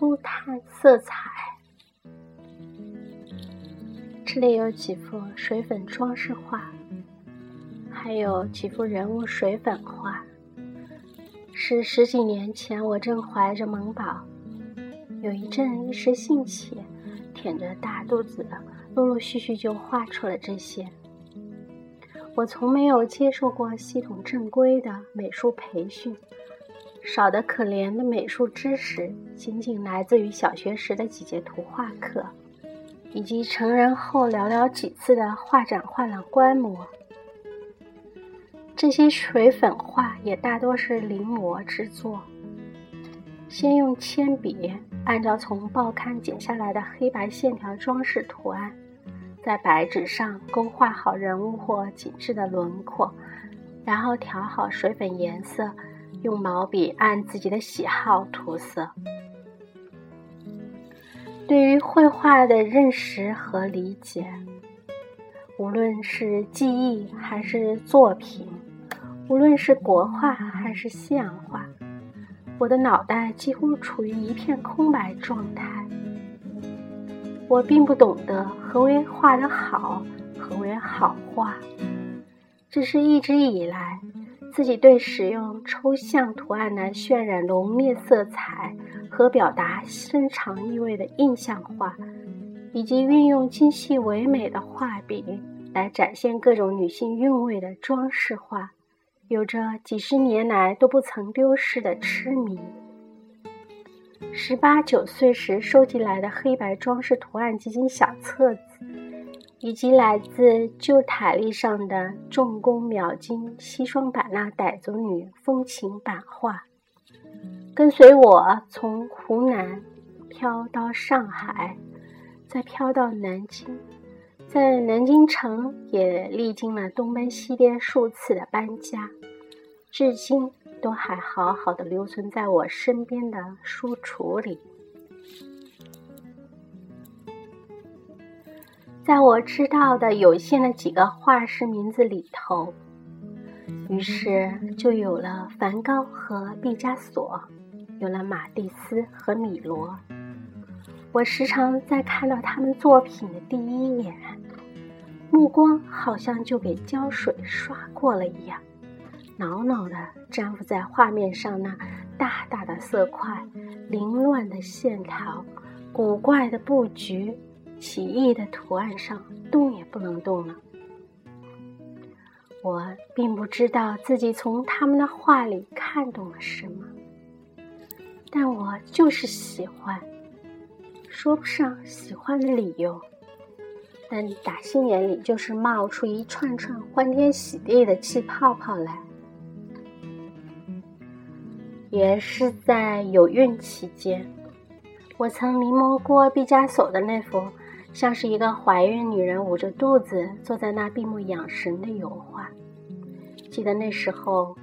抽探色彩。这里有几幅水粉装饰画，还有几幅人物水粉画，是十几年前我正怀着萌宝，有一阵一时兴起，舔着大肚子，陆陆续续就画出了这些。我从没有接受过系统正规的美术培训，少得可怜的美术知识仅仅来自于小学时的几节图画课，以及成人后寥寥几次的画展画廊观摩。这些水粉画也大多是临摹之作，先用铅笔按照从报刊剪下来的黑白线条装饰图案。在白纸上勾画好人物或景致的轮廓，然后调好水粉颜色，用毛笔按自己的喜好涂色。对于绘画的认识和理解，无论是记忆还是作品，无论是国画还是西洋画，我的脑袋几乎处于一片空白状态。我并不懂得何为画得好，何为好画，只是一直以来，自己对使用抽象图案来渲染浓烈色彩和表达深长意味的印象画，以及运用精细唯美的画笔来展现各种女性韵味的装饰画，有着几十年来都不曾丢失的痴迷。十八九岁时收集来的黑白装饰图案集锦小册子，以及来自旧塔历上的重工描金西双版纳傣族女风情版画，跟随我从湖南飘到上海，再飘到南京，在南京城也历经了东奔西颠数次的搬家，至今。都还好好的留存在我身边的书橱里。在我知道的有限的几个画师名字里头，于是就有了梵高和毕加索，有了马蒂斯和米罗。我时常在看到他们作品的第一眼，目光好像就给胶水刷过了一样。牢牢地粘附在画面上那大大的色块、凌乱的线条、古怪的布局、奇异的图案上，动也不能动了。我并不知道自己从他们的画里看懂了什么，但我就是喜欢，说不上喜欢的理由，但打心眼里就是冒出一串串欢天喜地的气泡泡来。也是在有孕期间，我曾临摹过毕加索的那幅像是一个怀孕女人捂着肚子坐在那闭目养神的油画。记得那时候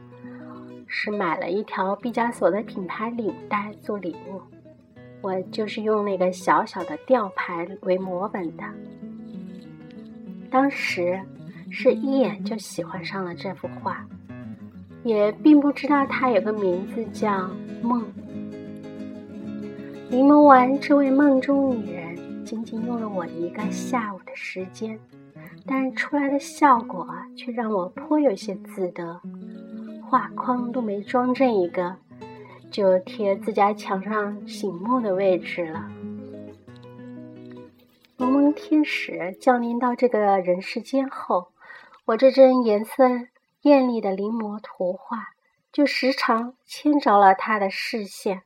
是买了一条毕加索的品牌领带做礼物，我就是用那个小小的吊牌为模本的。当时是一眼就喜欢上了这幅画。也并不知道它有个名字叫梦。临摹完这位梦中女人，仅仅用了我一个下午的时间，但出来的效果却让我颇有些自得。画框都没装正一个，就贴自家墙上醒目的位置了。蒙蒙天使降临到这个人世间后，我这帧颜色。艳丽的临摹图画，就时常牵着了他的视线，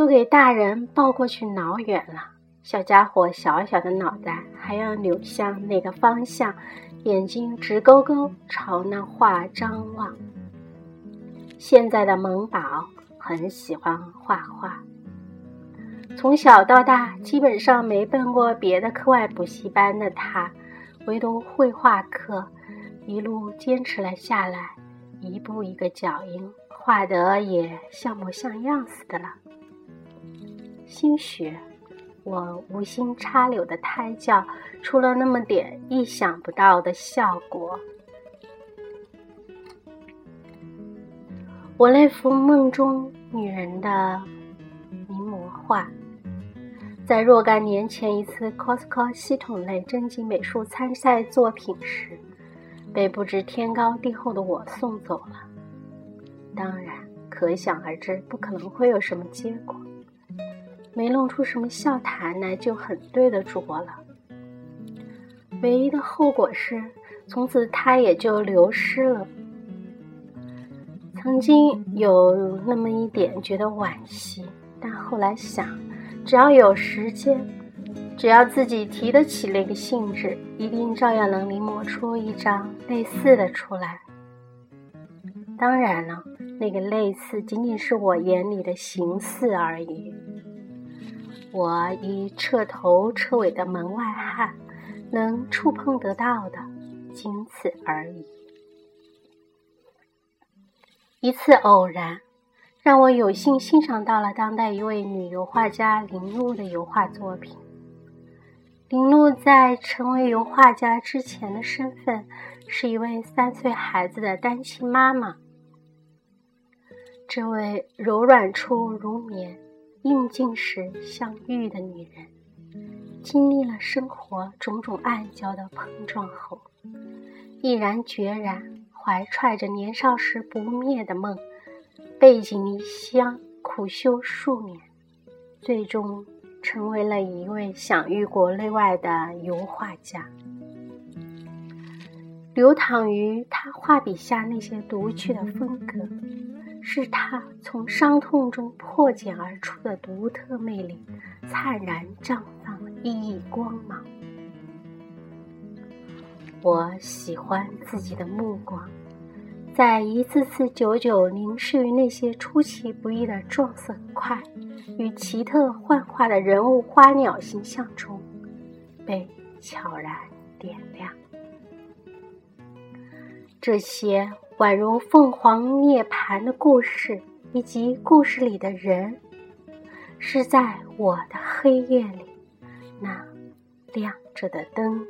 都给大人抱过去挠远了。小家伙小小的脑袋还要扭向那个方向，眼睛直勾勾朝那画张望。现在的萌宝很喜欢画画，从小到大基本上没奔过别的课外补习班的他。唯独绘画课，一路坚持了下来，一步一个脚印，画得也像模像样似的了。兴许我无心插柳的胎教，出了那么点意想不到的效果。我那幅梦中女人的临摹画。在若干年前一次 cosco 系统类征集美术参赛作品时，被不知天高地厚的我送走了。当然，可想而知，不可能会有什么结果。没弄出什么笑谈来，就很对得住我了。唯一的后果是，从此他也就流失了。曾经有那么一点觉得惋惜，但后来想。只要有时间，只要自己提得起那个兴致，一定照样能临摹出一张类似的出来。当然了，那个类似仅仅是我眼里的形似而已。我一彻头彻尾的门外汉，能触碰得到的仅此而已。一次偶然。让我有幸欣赏到了当代一位女油画家林露的油画作品。林露在成为油画家之前的身份是一位三岁孩子的单亲妈妈。这位柔软处如棉、应尽时相遇的女人，经历了生活种种暗礁的碰撞后，毅然决然怀揣着年少时不灭的梦。背井离乡，苦修数年，最终成为了一位享誉国内外的油画家。流淌于他画笔下那些独具的风格，是他从伤痛中破茧而出的独特魅力，灿然绽放熠熠光芒。我喜欢自己的目光。在一次次久久凝视于那些出其不意的撞色块与奇特幻化的人物花鸟形象中，被悄然点亮。这些宛如凤凰涅槃的故事，以及故事里的人，是在我的黑夜里那亮着的灯。